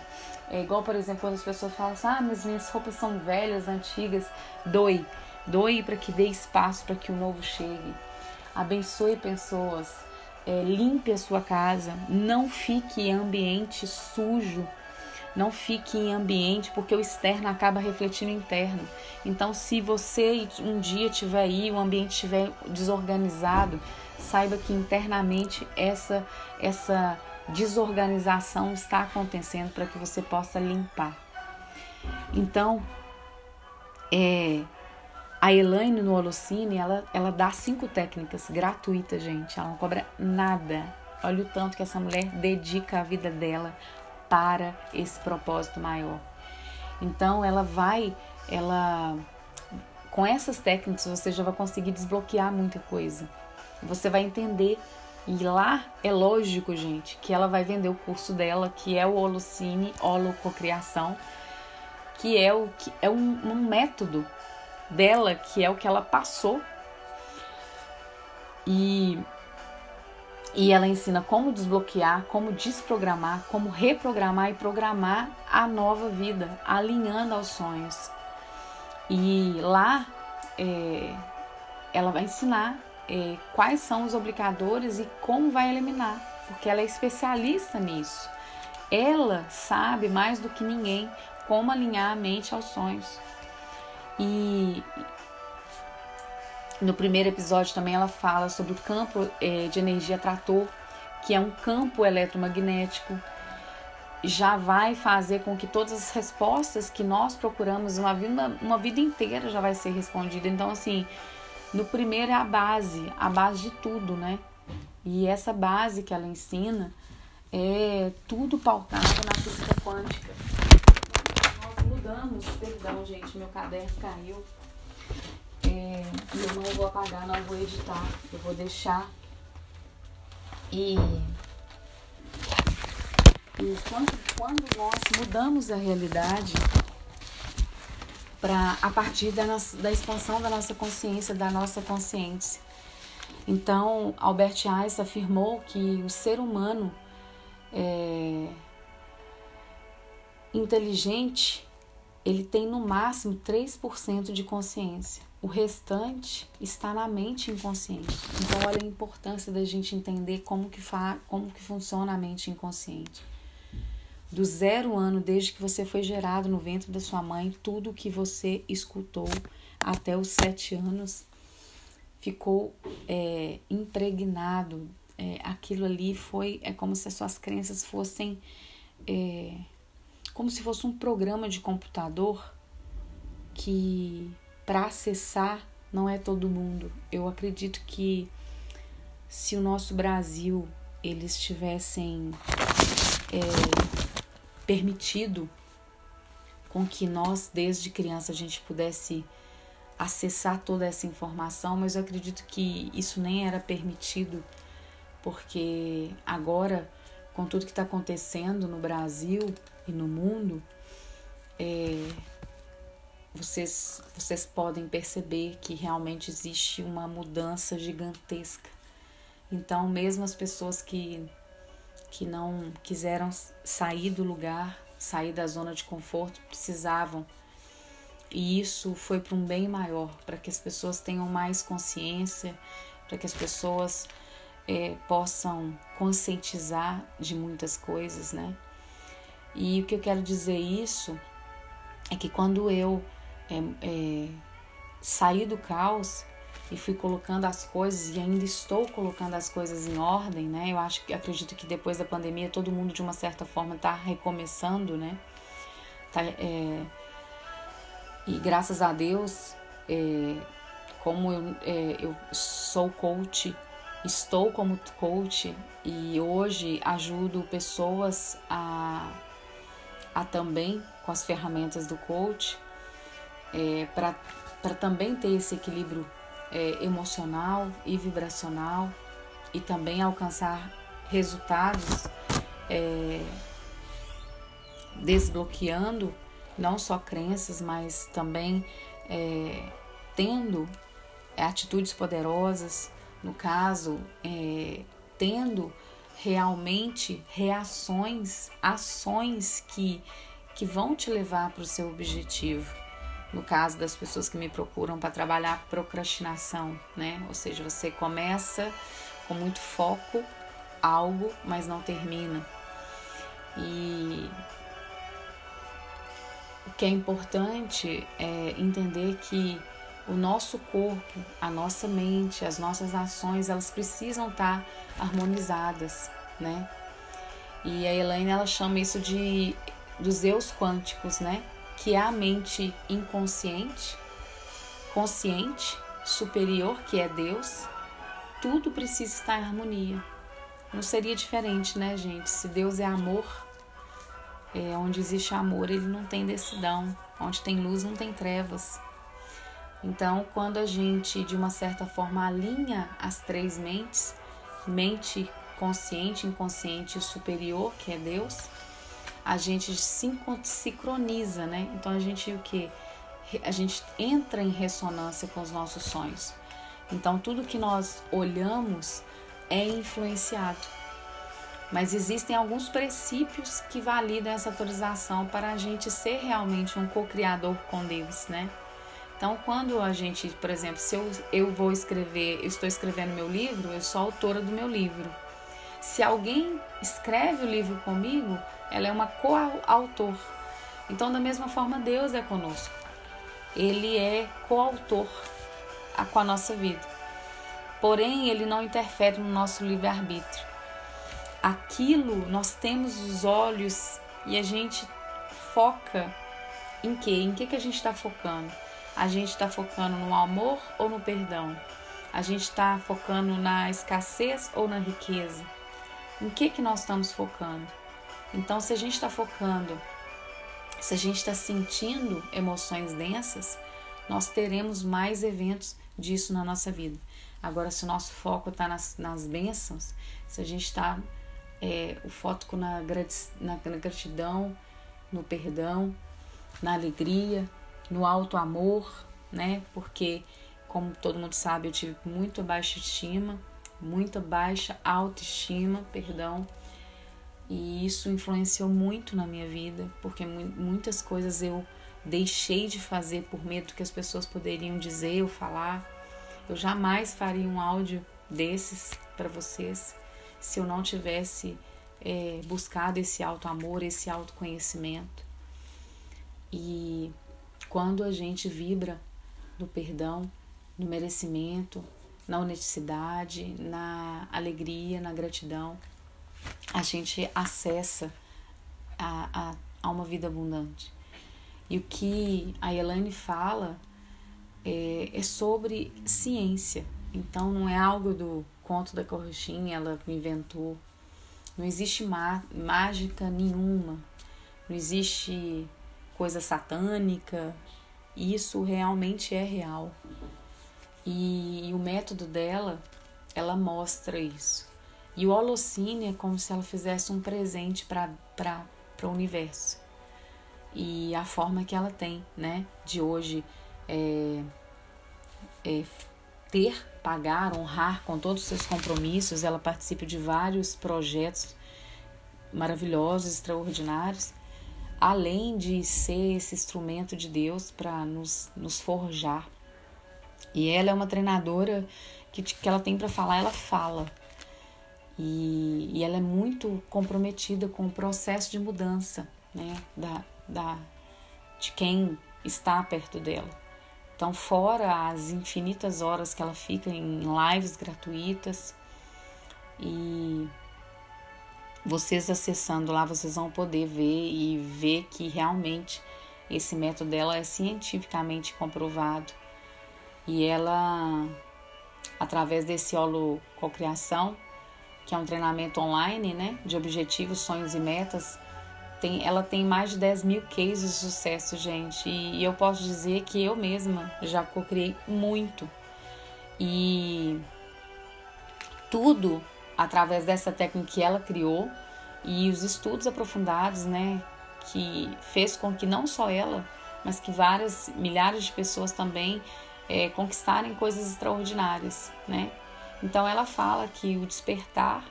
É igual, por exemplo, quando as pessoas falam assim: ah, mas minhas roupas são velhas, antigas. Doe, doe para que dê espaço para que o novo chegue. Abençoe pessoas, é, limpe a sua casa, não fique em ambiente sujo não fique em ambiente, porque o externo acaba refletindo o interno. Então, se você um dia tiver aí, o ambiente estiver desorganizado, saiba que internamente essa essa desorganização está acontecendo para que você possa limpar. Então, é, a Elaine no Holocine, ela, ela dá cinco técnicas gratuitas, gente. Ela não cobra nada. Olha o tanto que essa mulher dedica a vida dela para esse propósito maior. Então ela vai, ela com essas técnicas você já vai conseguir desbloquear muita coisa. Você vai entender e lá é lógico, gente, que ela vai vender o curso dela, que é o Holocine Holococriação, que é o que é um, um método dela, que é o que ela passou. E e ela ensina como desbloquear, como desprogramar, como reprogramar e programar a nova vida, alinhando aos sonhos. E lá é, ela vai ensinar é, quais são os oblicadores e como vai eliminar, porque ela é especialista nisso. Ela sabe mais do que ninguém como alinhar a mente aos sonhos. E, no primeiro episódio também ela fala sobre o campo é, de energia trator, que é um campo eletromagnético. já vai fazer com que todas as respostas que nós procuramos uma vida, uma vida inteira já vai ser respondida. Então, assim, no primeiro é a base, a base de tudo, né? E essa base que ela ensina é tudo pautado na física quântica. Nós mudamos, perdão, gente, meu caderno caiu. É, eu não vou apagar, não vou editar, eu vou deixar. E e quando, quando nós mudamos a realidade para a partir da, nossa, da expansão da nossa consciência, da nossa consciência. Então, Albert Einstein afirmou que o ser humano é, inteligente ele tem no máximo 3% de consciência. O restante está na mente inconsciente. Então, olha a importância da gente entender como que, fa como que funciona a mente inconsciente do zero ano desde que você foi gerado no ventre da sua mãe, tudo que você escutou até os sete anos ficou é, impregnado. É, aquilo ali foi é como se as suas crenças fossem é, como se fosse um programa de computador que para acessar não é todo mundo. Eu acredito que se o nosso Brasil eles tivessem é, permitido com que nós, desde criança, a gente pudesse acessar toda essa informação, mas eu acredito que isso nem era permitido, porque agora, com tudo que está acontecendo no Brasil e no mundo, é, vocês, vocês podem perceber que realmente existe uma mudança gigantesca. Então, mesmo as pessoas que que não quiseram sair do lugar, sair da zona de conforto, precisavam. E isso foi para um bem maior, para que as pessoas tenham mais consciência, para que as pessoas é, possam conscientizar de muitas coisas, né? E o que eu quero dizer isso é que quando eu é, é, saí do caos, e fui colocando as coisas e ainda estou colocando as coisas em ordem, né? Eu acho que acredito que depois da pandemia todo mundo de uma certa forma está recomeçando, né? Tá, é, e graças a Deus, é, como eu, é, eu sou coach, estou como coach e hoje ajudo pessoas a, a também com as ferramentas do coach é, para também ter esse equilíbrio é, emocional e vibracional e também alcançar resultados é, desbloqueando não só crenças, mas também é, tendo atitudes poderosas, no caso, é, tendo realmente reações, ações que, que vão te levar para o seu objetivo no caso das pessoas que me procuram para trabalhar procrastinação, né? Ou seja, você começa com muito foco algo, mas não termina. E o que é importante é entender que o nosso corpo, a nossa mente, as nossas ações, elas precisam estar harmonizadas, né? E a Elaine ela chama isso de dos eus quânticos, né? Que é a mente inconsciente, consciente, superior, que é Deus, tudo precisa estar em harmonia. Não seria diferente, né, gente? Se Deus é amor, é, onde existe amor, ele não tem decidão. Onde tem luz, não tem trevas. Então, quando a gente, de uma certa forma, alinha as três mentes, mente consciente, inconsciente e superior, que é Deus, a gente se sincroniza, né? Então a gente o que? A gente entra em ressonância com os nossos sonhos. Então tudo que nós olhamos é influenciado. Mas existem alguns princípios que validam essa autorização para a gente ser realmente um co-criador com Deus, né? Então, quando a gente, por exemplo, se eu, eu vou escrever, eu estou escrevendo meu livro, eu sou autora do meu livro. Se alguém escreve o livro comigo, ela é uma coautor. Então, da mesma forma, Deus é conosco. Ele é coautor com a nossa vida. Porém, ele não interfere no nosso livre-arbítrio. Aquilo, nós temos os olhos e a gente foca em quê? Em que, que a gente está focando? A gente está focando no amor ou no perdão? A gente está focando na escassez ou na riqueza? Em que, que nós estamos focando? Então, se a gente está focando, se a gente está sentindo emoções densas, nós teremos mais eventos disso na nossa vida. Agora, se o nosso foco está nas, nas bênçãos, se a gente está é, o foco na, na gratidão, no perdão, na alegria, no alto amor, né? Porque, como todo mundo sabe, eu tive muito baixa estima, muita baixa autoestima, perdão. E isso influenciou muito na minha vida, porque muitas coisas eu deixei de fazer por medo que as pessoas poderiam dizer ou falar. Eu jamais faria um áudio desses para vocês se eu não tivesse é, buscado esse alto amor, esse autoconhecimento. E quando a gente vibra no perdão, no merecimento, na honestidade, na alegria, na gratidão, a gente acessa a, a, a uma vida abundante. E o que a Elaine fala é, é sobre ciência. Então não é algo do conto da corrochinha, ela inventou. Não existe má, mágica nenhuma. Não existe coisa satânica. Isso realmente é real. E, e o método dela, ela mostra isso. E o Holocine é como se ela fizesse um presente para o universo. E a forma que ela tem, né, de hoje é, é ter, pagar, honrar com todos os seus compromissos. Ela participa de vários projetos maravilhosos, extraordinários além de ser esse instrumento de Deus para nos, nos forjar. E ela é uma treinadora que, que ela tem para falar, ela fala. E, e ela é muito comprometida com o processo de mudança né, da, da, de quem está perto dela. Então, fora as infinitas horas que ela fica em lives gratuitas e vocês acessando lá, vocês vão poder ver e ver que realmente esse método dela é cientificamente comprovado. E ela, através desse holococriação, que é um treinamento online, né, de objetivos, sonhos e metas, tem, ela tem mais de 10 mil cases de sucesso, gente. E, e eu posso dizer que eu mesma já cocriei muito. E tudo através dessa técnica que ela criou e os estudos aprofundados, né, que fez com que não só ela, mas que várias milhares de pessoas também é, conquistarem coisas extraordinárias, né? Então ela fala que o despertar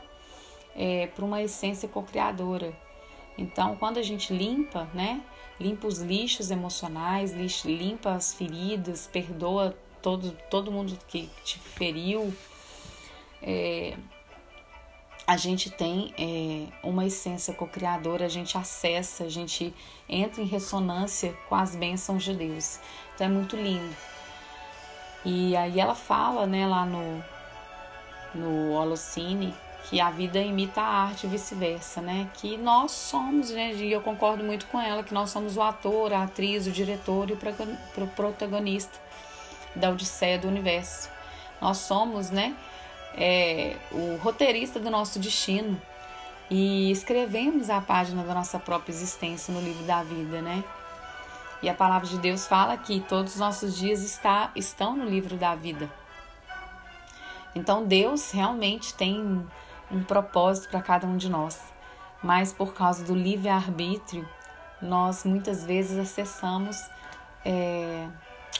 é para uma essência co-criadora. Então quando a gente limpa, né, limpa os lixos emocionais, limpa as feridas, perdoa todo todo mundo que te feriu, é, a gente tem é, uma essência co-criadora, a gente acessa, a gente entra em ressonância com as bênçãos de Deus. Então é muito lindo. E aí ela fala, né, lá no, no Holocine, que a vida imita a arte e vice-versa, né? Que nós somos, né? E eu concordo muito com ela, que nós somos o ator, a atriz, o diretor e o protagonista da Odisseia do Universo. Nós somos, né? é, o roteirista do nosso destino e escrevemos a página da nossa própria existência no livro da vida, né? E a palavra de Deus fala que todos os nossos dias está, estão no livro da vida. Então Deus realmente tem um propósito para cada um de nós, mas por causa do livre-arbítrio, nós muitas vezes acessamos é,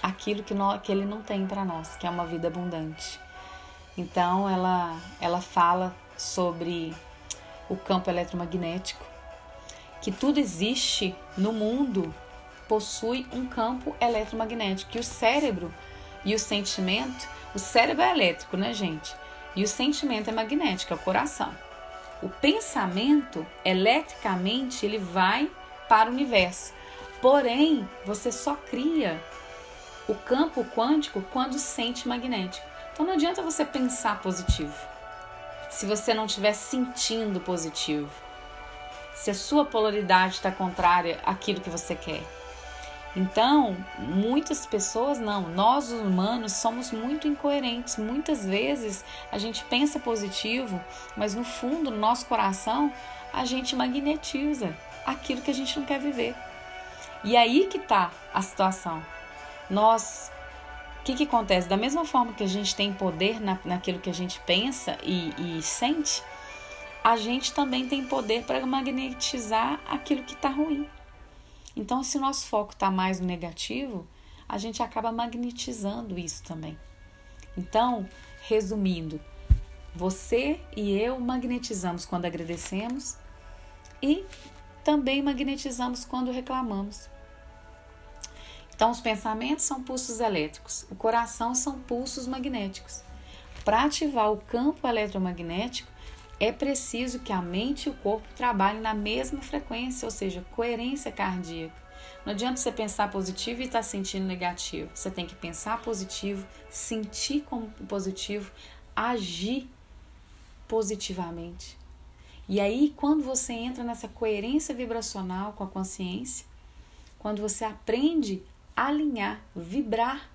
aquilo que, nós, que Ele não tem para nós, que é uma vida abundante. Então ela, ela fala sobre o campo eletromagnético, que tudo existe no mundo possui um campo eletromagnético, que o cérebro e o sentimento, o cérebro é elétrico, né, gente? E o sentimento é magnético, é o coração. O pensamento, eletricamente, ele vai para o universo. Porém, você só cria o campo quântico quando sente magnético. Então não adianta você pensar positivo se você não estiver sentindo positivo. se a sua polaridade está contrária àquilo que você quer. Então, muitas pessoas não, nós humanos somos muito incoerentes. Muitas vezes a gente pensa positivo, mas no fundo, no nosso coração, a gente magnetiza aquilo que a gente não quer viver. E aí que tá a situação. Nós o que, que acontece? Da mesma forma que a gente tem poder na, naquilo que a gente pensa e, e sente, a gente também tem poder para magnetizar aquilo que está ruim. Então, se o nosso foco está mais no negativo, a gente acaba magnetizando isso também. Então, resumindo, você e eu magnetizamos quando agradecemos e também magnetizamos quando reclamamos. Então, os pensamentos são pulsos elétricos, o coração são pulsos magnéticos. Para ativar o campo eletromagnético, é preciso que a mente e o corpo trabalhem na mesma frequência, ou seja, coerência cardíaca. Não adianta você pensar positivo e estar tá sentindo negativo. Você tem que pensar positivo, sentir como positivo, agir positivamente. E aí, quando você entra nessa coerência vibracional com a consciência, quando você aprende a alinhar, vibrar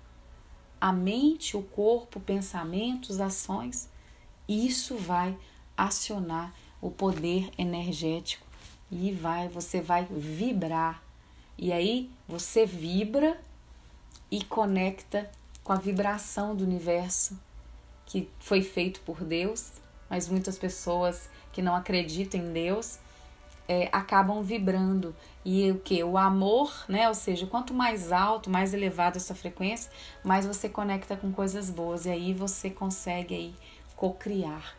a mente, o corpo, pensamentos, ações, isso vai acionar o poder energético e vai, você vai vibrar. E aí você vibra e conecta com a vibração do universo que foi feito por Deus, mas muitas pessoas que não acreditam em Deus é, acabam vibrando. E o que? O amor, né? Ou seja, quanto mais alto, mais elevado essa frequência, mais você conecta com coisas boas. E aí você consegue aí co-criar.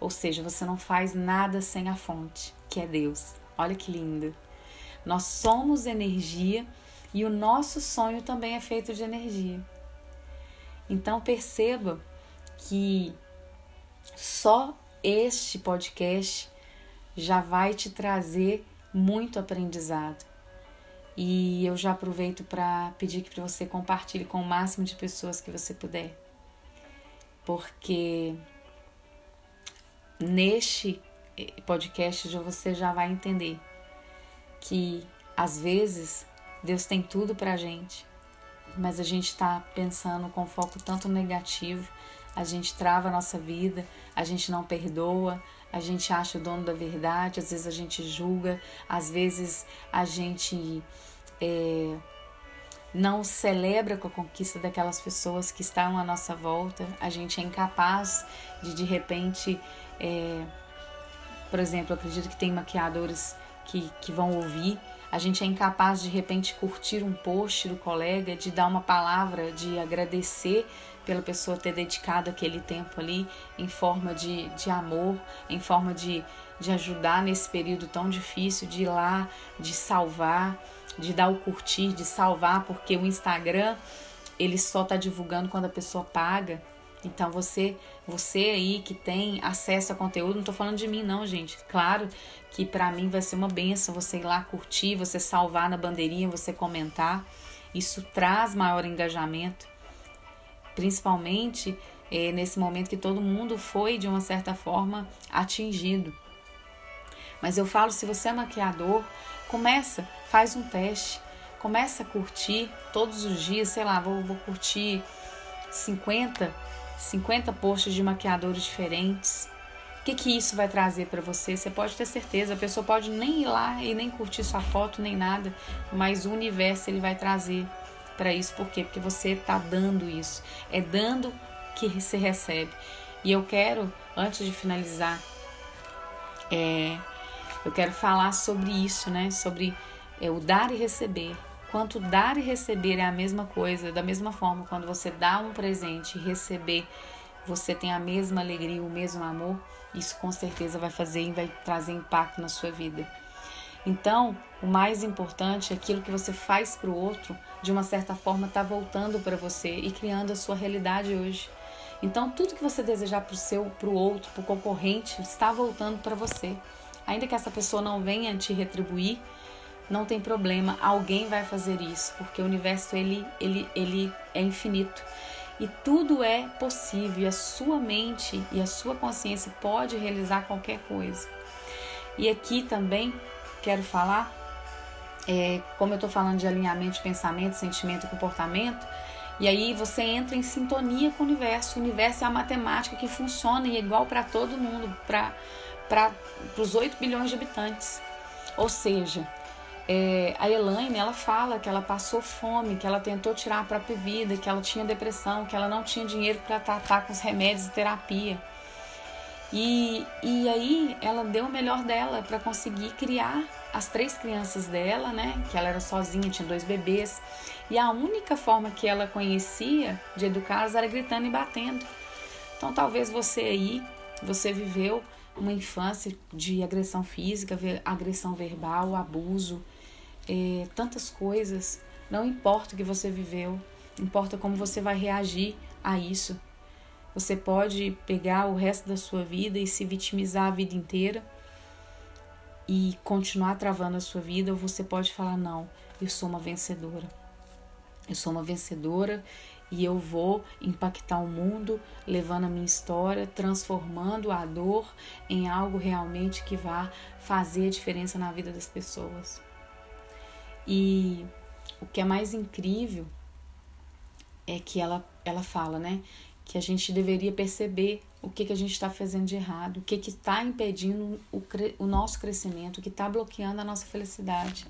Ou seja, você não faz nada sem a fonte, que é Deus. Olha que lindo. Nós somos energia e o nosso sonho também é feito de energia. Então perceba que só este podcast já vai te trazer muito aprendizado. E eu já aproveito para pedir que você compartilhe com o máximo de pessoas que você puder. Porque neste podcast você já vai entender que às vezes Deus tem tudo pra gente, mas a gente está pensando com foco tanto negativo, a gente trava a nossa vida, a gente não perdoa, a gente acha o dono da verdade, às vezes a gente julga, às vezes a gente é, não celebra com a conquista daquelas pessoas que estão à nossa volta, a gente é incapaz de de repente, é, por exemplo, acredito que tem maquiadores que, que vão ouvir, a gente é incapaz de, de repente curtir um post do colega, de dar uma palavra, de agradecer pela pessoa ter dedicado aquele tempo ali em forma de, de amor, em forma de, de ajudar nesse período tão difícil, de ir lá, de salvar, de dar o curtir, de salvar, porque o Instagram ele só está divulgando quando a pessoa paga. Então você, você aí que tem acesso a conteúdo, não estou falando de mim não, gente. Claro que para mim vai ser uma benção você ir lá curtir, você salvar na bandeirinha, você comentar. Isso traz maior engajamento principalmente é, nesse momento que todo mundo foi de uma certa forma atingido. Mas eu falo, se você é maquiador, começa, faz um teste, começa a curtir todos os dias, sei lá, vou, vou curtir 50, 50 posts de maquiadores diferentes. O que, que isso vai trazer para você? Você pode ter certeza, a pessoa pode nem ir lá e nem curtir sua foto, nem nada, mas o universo ele vai trazer para isso, por quê? Porque você está dando isso. É dando que se recebe. E eu quero, antes de finalizar, é, eu quero falar sobre isso, né? Sobre é, o dar e receber. Quanto dar e receber é a mesma coisa, da mesma forma, quando você dá um presente e receber, você tem a mesma alegria, o mesmo amor, isso com certeza vai fazer e vai trazer impacto na sua vida. Então, o mais importante é aquilo que você faz para o outro, de uma certa forma, está voltando para você e criando a sua realidade hoje. Então, tudo que você desejar para o seu, para o outro, para o concorrente, está voltando para você. Ainda que essa pessoa não venha te retribuir, não tem problema, alguém vai fazer isso, porque o universo ele, ele, ele é infinito. E tudo é possível, e a sua mente e a sua consciência pode realizar qualquer coisa. E aqui também quero falar, é, como eu estou falando de alinhamento de pensamento, sentimento e comportamento, e aí você entra em sintonia com o universo. O universo é a matemática que funciona e é igual para todo mundo, para os 8 bilhões de habitantes. Ou seja, é, a Elaine, ela fala que ela passou fome, que ela tentou tirar a própria vida, que ela tinha depressão, que ela não tinha dinheiro para tratar com os remédios e terapia. E, e aí ela deu o melhor dela para conseguir criar as três crianças dela, né? Que ela era sozinha, tinha dois bebês. E a única forma que ela conhecia de educá-las era gritando e batendo. Então talvez você aí, você viveu uma infância de agressão física, agressão verbal, abuso, é, tantas coisas. Não importa o que você viveu, importa como você vai reagir a isso. Você pode pegar o resto da sua vida e se vitimizar a vida inteira e continuar travando a sua vida, ou você pode falar: não, eu sou uma vencedora. Eu sou uma vencedora e eu vou impactar o mundo, levando a minha história, transformando a dor em algo realmente que vá fazer a diferença na vida das pessoas. E o que é mais incrível é que ela, ela fala, né? Que a gente deveria perceber o que, que a gente está fazendo de errado, o que está impedindo o, o nosso crescimento, o que está bloqueando a nossa felicidade.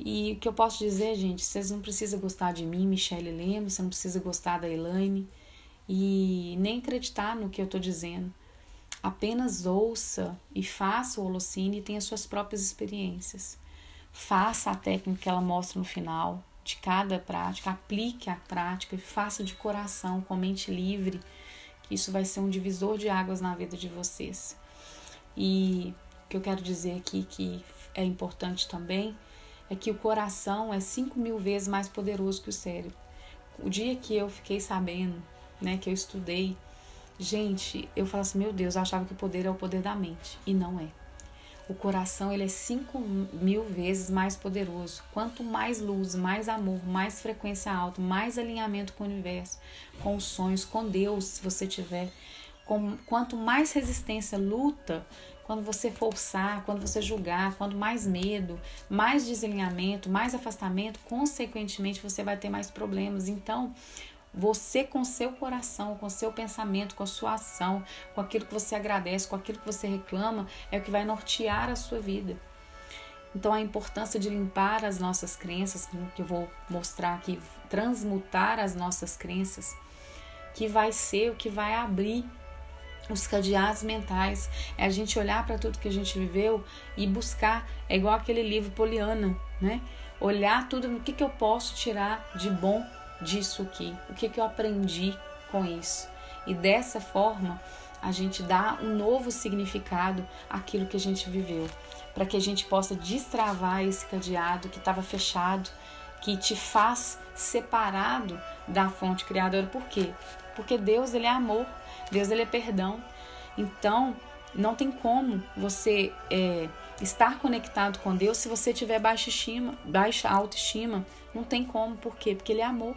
E o que eu posso dizer, gente, vocês não precisam gostar de mim, Michelle Lemos, você não precisa gostar da Elaine e nem acreditar no que eu estou dizendo. Apenas ouça e faça o Holocine e tenha suas próprias experiências. Faça a técnica que ela mostra no final de cada prática, aplique a prática e faça de coração, com mente livre, que isso vai ser um divisor de águas na vida de vocês. E o que eu quero dizer aqui que é importante também é que o coração é cinco mil vezes mais poderoso que o cérebro. O dia que eu fiquei sabendo, né, que eu estudei, gente, eu falo assim, meu Deus, eu achava que o poder é o poder da mente. E não é o coração ele é cinco mil vezes mais poderoso. Quanto mais luz, mais amor, mais frequência alta, mais alinhamento com o universo, com os sonhos, com Deus, se você tiver, com, quanto mais resistência, luta, quando você forçar, quando você julgar, quanto mais medo, mais desalinhamento, mais afastamento, consequentemente você vai ter mais problemas. Então, você com seu coração, com seu pensamento, com sua ação, com aquilo que você agradece, com aquilo que você reclama, é o que vai nortear a sua vida. Então a importância de limpar as nossas crenças, que eu vou mostrar aqui, transmutar as nossas crenças, que vai ser o que vai abrir os cadeados mentais, é a gente olhar para tudo que a gente viveu e buscar, é igual aquele livro Poliana, né? Olhar tudo, o que, que eu posso tirar de bom disso aqui? O que, que eu aprendi com isso? E dessa forma, a gente dá um novo significado àquilo que a gente viveu, para que a gente possa destravar esse cadeado que estava fechado, que te faz separado da fonte criadora. Por quê? Porque Deus ele é amor, Deus ele é perdão. Então, não tem como você é, estar conectado com Deus se você tiver baixa estima, baixa autoestima. Não tem como, por quê? Porque Ele é amor.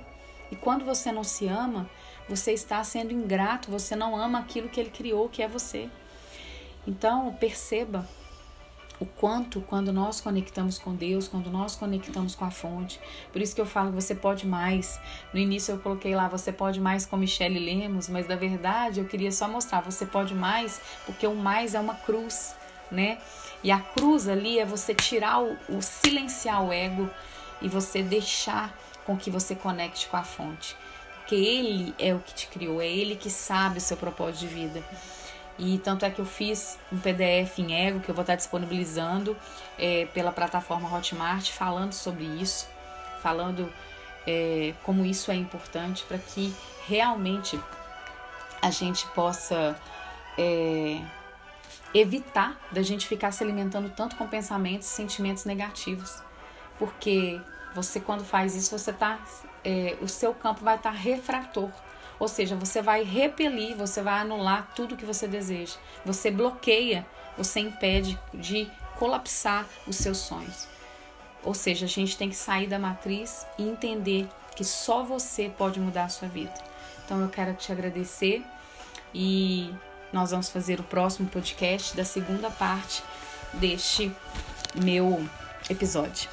E quando você não se ama, você está sendo ingrato, você não ama aquilo que ele criou, que é você. Então, perceba o quanto quando nós conectamos com Deus, quando nós conectamos com a fonte. Por isso que eu falo você pode mais. No início eu coloquei lá você pode mais com Michele Lemos, mas na verdade eu queria só mostrar você pode mais, porque o mais é uma cruz, né? E a cruz ali é você tirar o, o silenciar o ego e você deixar com que você conecte com a fonte. Porque Ele é o que te criou, é Ele que sabe o seu propósito de vida. E tanto é que eu fiz um PDF em Ego que eu vou estar disponibilizando é, pela plataforma Hotmart, falando sobre isso, falando é, como isso é importante para que realmente a gente possa é, evitar da gente ficar se alimentando tanto com pensamentos e sentimentos negativos. Porque você quando faz isso, você tá, é, o seu campo vai estar tá refrator, ou seja, você vai repelir, você vai anular tudo que você deseja. Você bloqueia, você impede de colapsar os seus sonhos. Ou seja, a gente tem que sair da matriz e entender que só você pode mudar a sua vida. Então eu quero te agradecer e nós vamos fazer o próximo podcast da segunda parte deste meu episódio.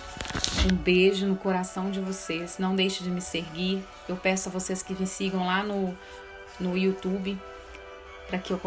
Um beijo no coração de vocês. Não deixe de me seguir. Eu peço a vocês que me sigam lá no, no YouTube para que eu